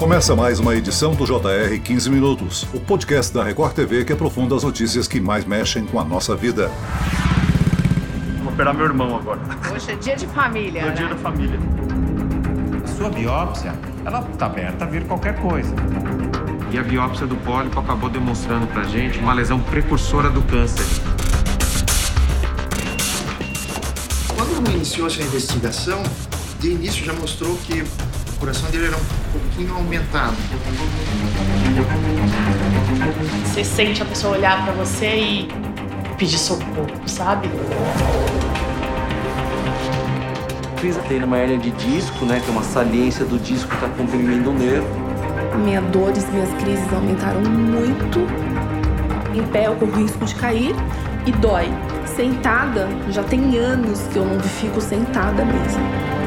Começa mais uma edição do JR 15 Minutos, o podcast da Record TV que aprofunda as notícias que mais mexem com a nossa vida. Vou operar meu irmão agora. Hoje é dia de família. É né? dia da família. A sua biópsia, ela está aberta a vir qualquer coisa. E a biópsia do pólipo acabou demonstrando pra gente uma lesão precursora do câncer. Quando iniciou essa investigação, de início já mostrou que coração dele era um pouquinho aumentado. Você sente a pessoa olhar pra você e pedir socorro, sabe? Fiz tem uma hernia de disco, né, que é uma saliência do disco que está comprimindo o nervo. Minhas dores, minhas crises aumentaram muito. Em pé eu corro risco de cair e dói. Sentada, já tem anos que eu não fico sentada mesmo.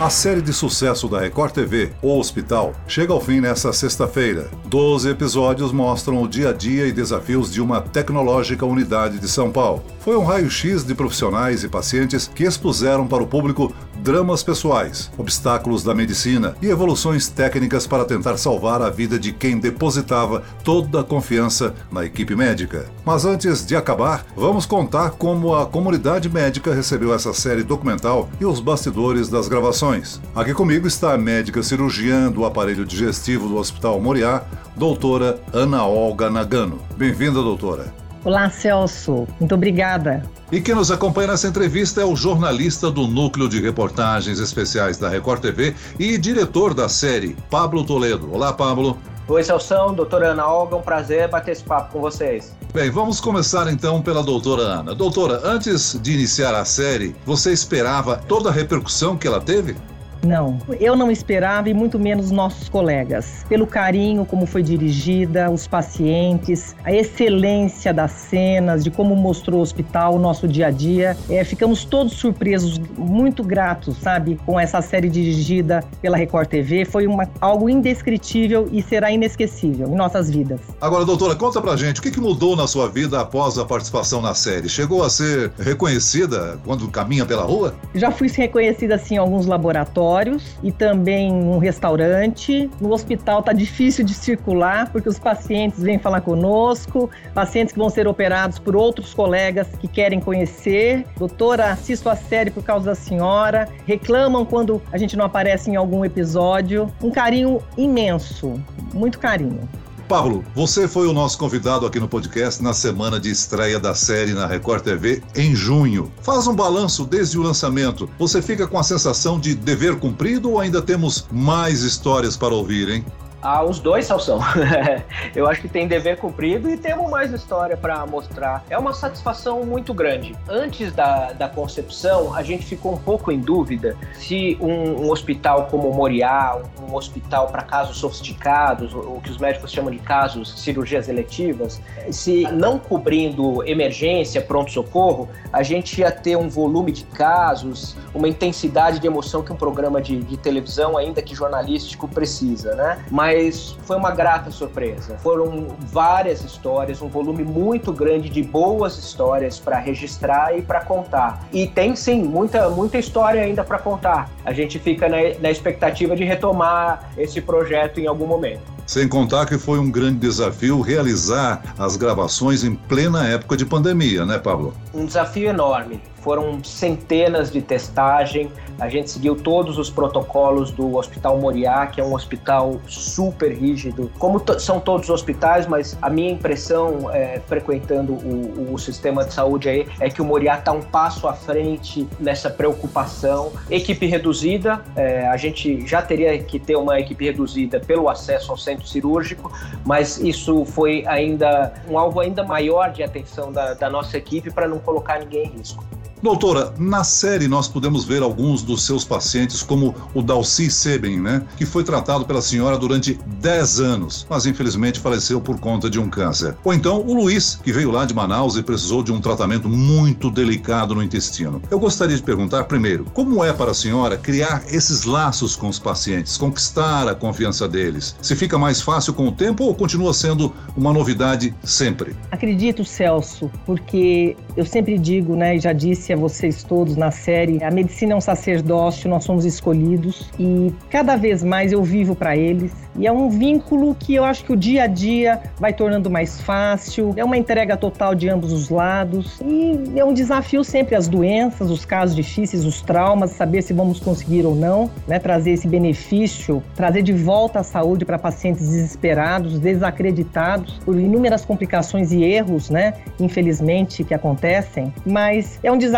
A série de sucesso da Record TV, O Hospital, chega ao fim nesta sexta-feira. Doze episódios mostram o dia a dia e desafios de uma tecnológica unidade de São Paulo. Foi um raio-x de profissionais e pacientes que expuseram para o público dramas pessoais, obstáculos da medicina e evoluções técnicas para tentar salvar a vida de quem depositava toda a confiança na equipe médica. Mas antes de acabar, vamos contar como a comunidade médica recebeu essa série documental e os bastidores das gravações. Aqui comigo está a médica cirurgiã do aparelho digestivo do Hospital Moriá, doutora Ana Olga Nagano. Bem-vinda, doutora. Olá, Celso. Muito obrigada. E quem nos acompanha nessa entrevista é o jornalista do Núcleo de Reportagens Especiais da Record TV e diretor da série, Pablo Toledo. Olá, Pablo. Oi, Celso, doutora Ana Olga, um prazer bater esse papo com vocês. Bem, vamos começar então pela doutora Ana. Doutora, antes de iniciar a série, você esperava toda a repercussão que ela teve? Não, eu não esperava e muito menos nossos colegas. Pelo carinho como foi dirigida, os pacientes, a excelência das cenas, de como mostrou o hospital, o nosso dia a dia. É, ficamos todos surpresos, muito gratos, sabe, com essa série dirigida pela Record TV. Foi uma, algo indescritível e será inesquecível em nossas vidas. Agora, doutora, conta pra gente, o que, que mudou na sua vida após a participação na série? Chegou a ser reconhecida quando caminha pela rua? Já fui reconhecida assim em alguns laboratórios e também um restaurante. No hospital tá difícil de circular porque os pacientes vêm falar conosco, pacientes que vão ser operados por outros colegas que querem conhecer. Doutora, assisto a série por causa da senhora. Reclamam quando a gente não aparece em algum episódio. Um carinho imenso, muito carinho. Pablo, você foi o nosso convidado aqui no podcast na semana de estreia da série na Record TV em junho. Faz um balanço desde o lançamento. Você fica com a sensação de dever cumprido ou ainda temos mais histórias para ouvir, hein? Ah, os dois, Salsão. Eu acho que tem dever cumprido e temos mais história para mostrar. É uma satisfação muito grande. Antes da, da concepção, a gente ficou um pouco em dúvida se um, um hospital como Moriá, um, hospital para casos sofisticados, o que os médicos chamam de casos cirurgias eletivas, se não cobrindo emergência, pronto-socorro, a gente ia ter um volume de casos, uma intensidade de emoção que um programa de, de televisão, ainda que jornalístico, precisa, né? Mas mas foi uma grata surpresa. Foram várias histórias, um volume muito grande de boas histórias para registrar e para contar. E tem sim muita, muita história ainda para contar. A gente fica na, na expectativa de retomar esse projeto em algum momento. Sem contar que foi um grande desafio realizar as gravações em plena época de pandemia, né, Pablo? Um desafio enorme. Foram centenas de testagem, a gente seguiu todos os protocolos do Hospital Moriá, que é um hospital super rígido, como são todos os hospitais, mas a minha impressão, é, frequentando o, o, sistema de saúde aí, é que o Moriá está um passo à frente nessa preocupação. Equipe reduzida, é, a gente já teria que ter uma equipe reduzida pelo acesso ao centro cirúrgico, mas isso foi ainda um alvo ainda maior de atenção da, da nossa equipe para não colocar ninguém em risco. Doutora, na série nós podemos ver alguns dos seus pacientes, como o Dalci Seben, né? Que foi tratado pela senhora durante 10 anos, mas infelizmente faleceu por conta de um câncer. Ou então o Luiz, que veio lá de Manaus e precisou de um tratamento muito delicado no intestino. Eu gostaria de perguntar primeiro, como é para a senhora criar esses laços com os pacientes, conquistar a confiança deles? Se fica mais fácil com o tempo ou continua sendo uma novidade sempre? Acredito, Celso, porque eu sempre digo, né, e já disse a vocês todos na série. A medicina é um sacerdócio, nós somos escolhidos. E cada vez mais eu vivo para eles. E é um vínculo que eu acho que o dia a dia vai tornando mais fácil, é uma entrega total de ambos os lados. E é um desafio sempre as doenças, os casos difíceis, os traumas, saber se vamos conseguir ou não, né, trazer esse benefício, trazer de volta a saúde para pacientes desesperados, desacreditados por inúmeras complicações e erros, né, infelizmente que acontecem, mas é um desafio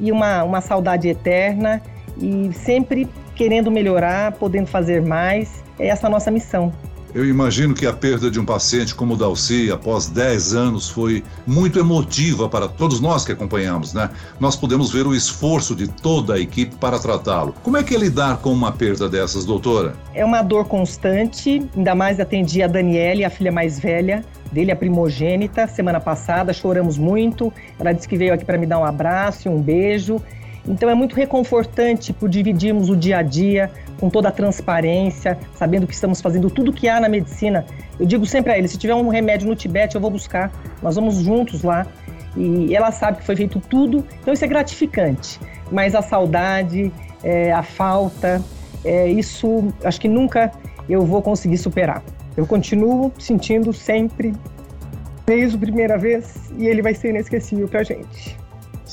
e uma, uma saudade eterna e sempre querendo melhorar, podendo fazer mais é essa a nossa missão. Eu imagino que a perda de um paciente como o Dalci, após 10 anos, foi muito emotiva para todos nós que acompanhamos, né? Nós podemos ver o esforço de toda a equipe para tratá-lo. Como é que é lidar com uma perda dessas, doutora? É uma dor constante, ainda mais atendi a Daniele, a filha mais velha, dele, a primogênita, semana passada, choramos muito. Ela disse que veio aqui para me dar um abraço e um beijo. Então é muito reconfortante por dividirmos o dia a dia com toda a transparência, sabendo que estamos fazendo tudo que há na medicina. Eu digo sempre a ele, se tiver um remédio no Tibete, eu vou buscar. Nós vamos juntos lá. E ela sabe que foi feito tudo, então isso é gratificante. Mas a saudade, é, a falta, é, isso acho que nunca eu vou conseguir superar. Eu continuo sentindo sempre, desde a primeira vez, e ele vai ser inesquecível pra gente.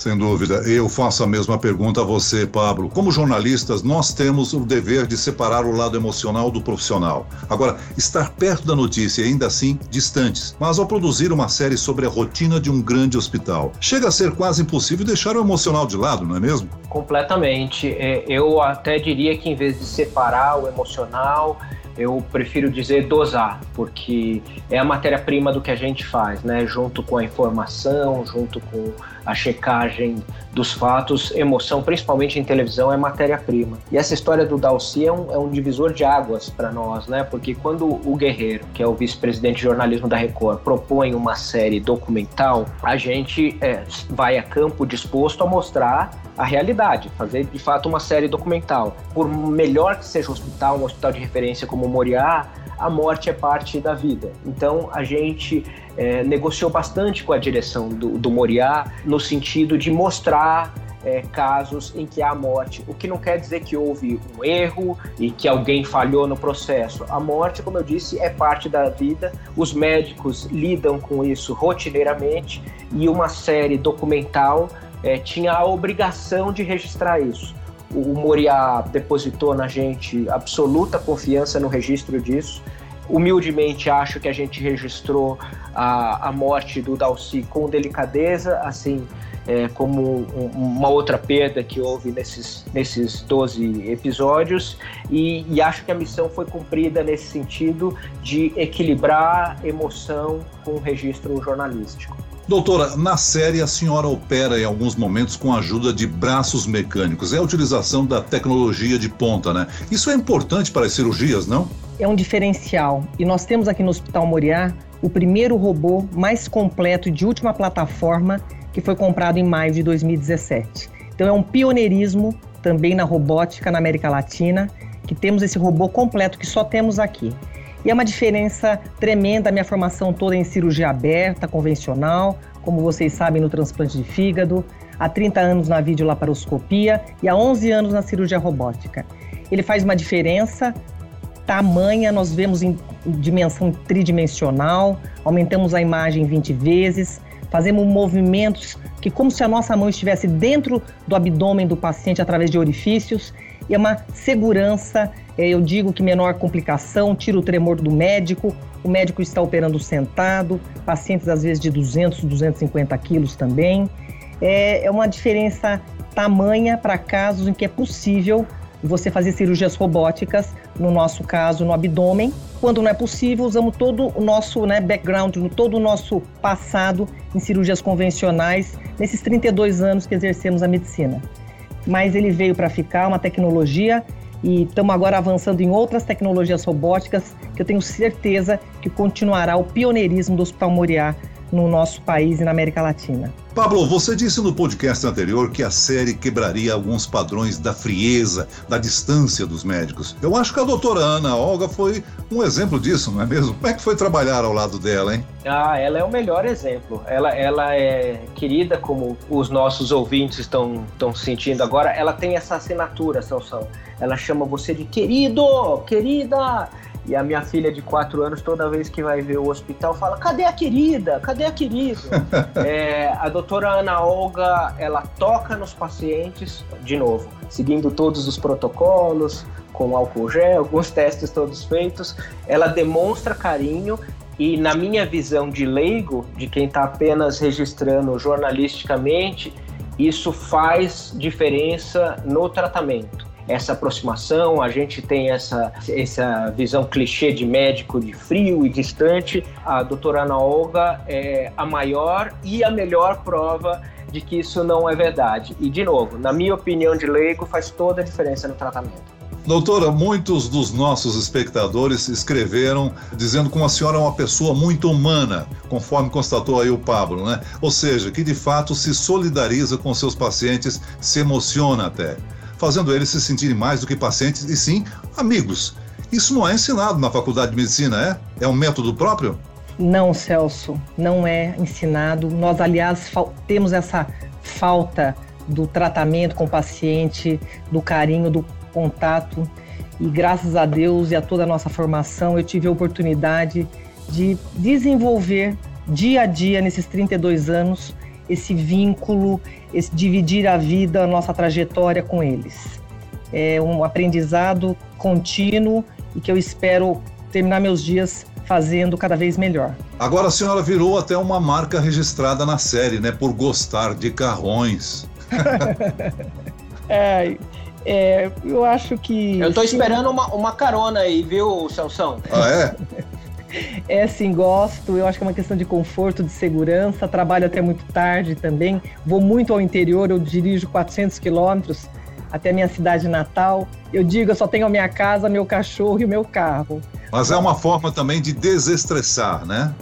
Sem dúvida. Eu faço a mesma pergunta a você, Pablo. Como jornalistas, nós temos o dever de separar o lado emocional do profissional. Agora, estar perto da notícia e ainda assim distantes. Mas ao produzir uma série sobre a rotina de um grande hospital, chega a ser quase impossível deixar o emocional de lado, não é mesmo? Completamente. É, eu até diria que em vez de separar o emocional, eu prefiro dizer dosar, porque é a matéria-prima do que a gente faz, né? Junto com a informação, junto com a checagem dos fatos, emoção, principalmente em televisão, é matéria-prima. E essa história do Dalci é um, é um divisor de águas para nós, né? Porque quando o Guerreiro, que é o vice-presidente de jornalismo da Record, propõe uma série documental, a gente é, vai a campo disposto a mostrar a realidade, fazer de fato uma série documental. Por melhor que seja o hospital, um hospital de referência como o Moriá, a morte é parte da vida. Então a gente é, negociou bastante com a direção do, do Moriá no sentido de mostrar é, casos em que há morte, o que não quer dizer que houve um erro e que alguém falhou no processo. A morte, como eu disse, é parte da vida, os médicos lidam com isso rotineiramente e uma série documental é, tinha a obrigação de registrar isso. O, Moriá depositou na gente absoluta confiança no registro disso. Humildemente acho que a gente registrou a, a morte do Dalci com delicadeza, assim é, como um, uma outra perda que houve nesses, nesses 12 episódios, e, e acho que a missão foi cumprida nesse sentido de equilibrar emoção com o registro jornalístico. Doutora, na série a senhora opera em alguns momentos com a ajuda de braços mecânicos. É a utilização da tecnologia de ponta, né? Isso é importante para as cirurgias, não? É um diferencial. E nós temos aqui no Hospital Moriá o primeiro robô mais completo de última plataforma que foi comprado em maio de 2017. Então é um pioneirismo também na robótica na América Latina, que temos esse robô completo que só temos aqui. E é uma diferença tremenda a minha formação toda em cirurgia aberta, convencional, como vocês sabem, no transplante de fígado, há 30 anos na videolaparoscopia e há 11 anos na cirurgia robótica. Ele faz uma diferença tamanha, nós vemos em dimensão tridimensional, aumentamos a imagem 20 vezes, fazemos movimentos que como se a nossa mão estivesse dentro do abdômen do paciente através de orifícios, e é uma segurança é, eu digo que menor complicação, tira o tremor do médico, o médico está operando sentado, pacientes às vezes de 200, 250 quilos também. É, é uma diferença tamanha para casos em que é possível você fazer cirurgias robóticas, no nosso caso, no abdômen. Quando não é possível, usamos todo o nosso né, background, todo o nosso passado em cirurgias convencionais, nesses 32 anos que exercemos a medicina. Mas ele veio para ficar, uma tecnologia e estamos agora avançando em outras tecnologias robóticas que eu tenho certeza que continuará o pioneirismo do Hospital Moriá no nosso país e na América Latina. Pablo, você disse no podcast anterior que a série quebraria alguns padrões da frieza, da distância dos médicos. Eu acho que a doutora Ana Olga foi um exemplo disso, não é mesmo? Como é que foi trabalhar ao lado dela, hein? Ah, ela é o melhor exemplo. Ela, ela é querida, como os nossos ouvintes estão, estão sentindo agora. Ela tem essa assinatura, Celso. Ela chama você de querido, querida. E a minha filha de quatro anos, toda vez que vai ver o hospital, fala: cadê a querida? Cadê a querida? é, a doutora Ana Olga, ela toca nos pacientes, de novo, seguindo todos os protocolos, com álcool gel, alguns testes todos feitos. Ela demonstra carinho e, na minha visão de leigo, de quem está apenas registrando jornalisticamente, isso faz diferença no tratamento essa aproximação, a gente tem essa, essa visão clichê de médico de frio e distante. A doutora Ana Olga é a maior e a melhor prova de que isso não é verdade. E, de novo, na minha opinião de leigo, faz toda a diferença no tratamento. Doutora, muitos dos nossos espectadores escreveram dizendo que a senhora é uma pessoa muito humana, conforme constatou aí o Pablo, né? Ou seja, que de fato se solidariza com seus pacientes, se emociona até fazendo eles se sentirem mais do que pacientes e sim amigos. Isso não é ensinado na faculdade de medicina, é? É um método próprio? Não, Celso, não é ensinado. Nós, aliás, temos essa falta do tratamento com o paciente, do carinho, do contato. E graças a Deus e a toda a nossa formação, eu tive a oportunidade de desenvolver dia a dia, nesses 32 anos, esse vínculo, esse dividir a vida, a nossa trajetória com eles. É um aprendizado contínuo e que eu espero terminar meus dias fazendo cada vez melhor. Agora a senhora virou até uma marca registrada na série, né? Por gostar de carrões. é, é, eu acho que. Eu estou esperando uma, uma carona aí, viu, Celção? Ah, é? É sim, gosto. Eu acho que é uma questão de conforto, de segurança. Trabalho até muito tarde também. Vou muito ao interior, eu dirijo 400 quilômetros até minha cidade natal. Eu digo, eu só tenho a minha casa, meu cachorro e o meu carro. Mas é uma forma também de desestressar, né?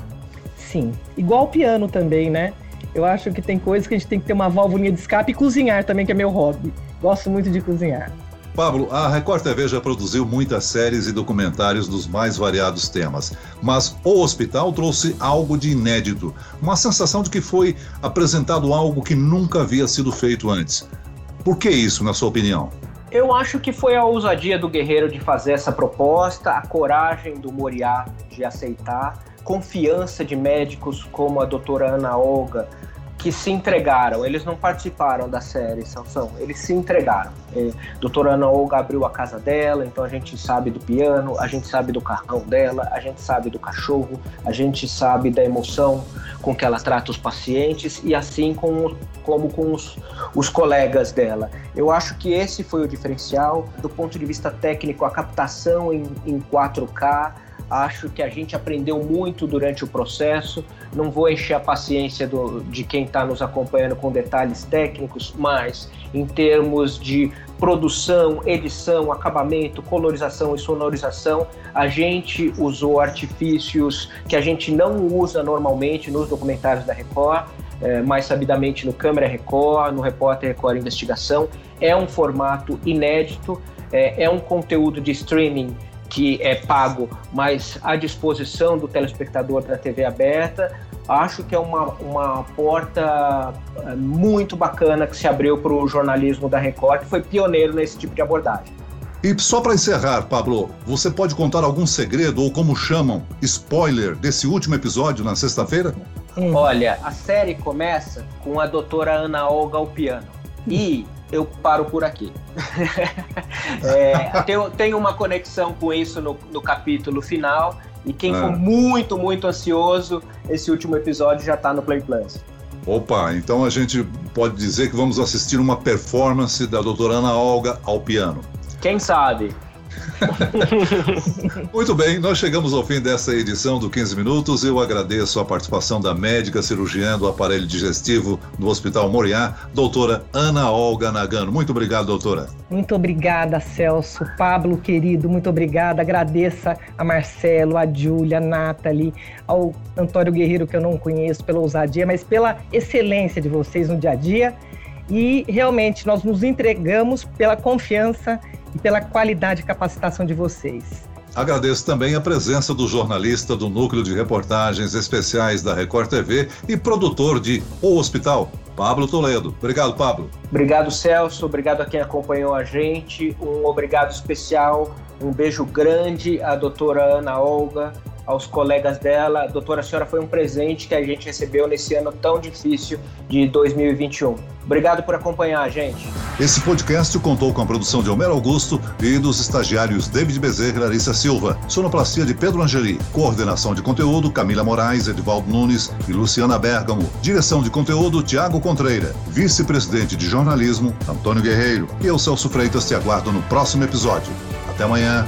Sim. Igual o piano também, né? Eu acho que tem coisas que a gente tem que ter uma válvula de escape e cozinhar também, que é meu hobby. Gosto muito de cozinhar. Pablo, a Record TV já produziu muitas séries e documentários dos mais variados temas, mas o hospital trouxe algo de inédito, uma sensação de que foi apresentado algo que nunca havia sido feito antes. Por que isso, na sua opinião? Eu acho que foi a ousadia do guerreiro de fazer essa proposta, a coragem do Moriá de aceitar, confiança de médicos como a doutora Ana Olga, que se entregaram, eles não participaram da série Sansão, eles se entregaram. É, doutora Ana Olga abriu a casa dela, então a gente sabe do piano, a gente sabe do carrão dela, a gente sabe do cachorro, a gente sabe da emoção com que ela trata os pacientes e assim com, como com os, os colegas dela. Eu acho que esse foi o diferencial do ponto de vista técnico, a captação em, em 4K, Acho que a gente aprendeu muito durante o processo. Não vou encher a paciência do, de quem está nos acompanhando com detalhes técnicos, mas em termos de produção, edição, acabamento, colorização e sonorização, a gente usou artifícios que a gente não usa normalmente nos documentários da Record. É, mais sabidamente no Câmera Record, no Repórter Record Investigação. É um formato inédito, é, é um conteúdo de streaming que é pago, mas à disposição do telespectador da TV aberta. Acho que é uma, uma porta eh, muito bacana que se abriu para o jornalismo da Record, que foi pioneiro nesse tipo de abordagem. E só para encerrar, Pablo, você pode contar algum segredo ou como chamam, spoiler desse último episódio na sexta-feira? Olha, a série começa com a doutora Ana Olga ao piano. E eu paro por aqui. é, tenho uma conexão com isso no, no capítulo final. E quem for é. muito, muito ansioso, esse último episódio já está no Play Plus. Opa, então a gente pode dizer que vamos assistir uma performance da doutora Ana Olga ao piano. Quem sabe? Muito bem, nós chegamos ao fim dessa edição do 15 Minutos. Eu agradeço a participação da médica cirurgiã do aparelho digestivo do Hospital Moriá, doutora Ana Olga Nagano. Muito obrigado, doutora. Muito obrigada, Celso. Pablo, querido, muito obrigada. Agradeça a Marcelo, a Júlia, a Nathalie, ao Antônio Guerreiro, que eu não conheço, pela ousadia, mas pela excelência de vocês no dia a dia. E realmente nós nos entregamos pela confiança e pela qualidade de capacitação de vocês. Agradeço também a presença do jornalista do Núcleo de Reportagens Especiais da Record TV e produtor de O Hospital, Pablo Toledo. Obrigado, Pablo. Obrigado, Celso. Obrigado a quem acompanhou a gente. Um obrigado especial, um beijo grande à doutora Ana Olga, aos colegas dela. Doutora, a senhora foi um presente que a gente recebeu nesse ano tão difícil de 2021. Obrigado por acompanhar gente. Esse podcast contou com a produção de Homero Augusto e dos estagiários David Bezerra e Larissa Silva. Sonoplastia de Pedro Angeli. Coordenação de conteúdo Camila Moraes, Edvaldo Nunes e Luciana Bergamo. Direção de conteúdo Tiago Contreira. Vice-presidente de jornalismo Antônio Guerreiro. E eu, Celso Freitas, te aguardo no próximo episódio. Até amanhã.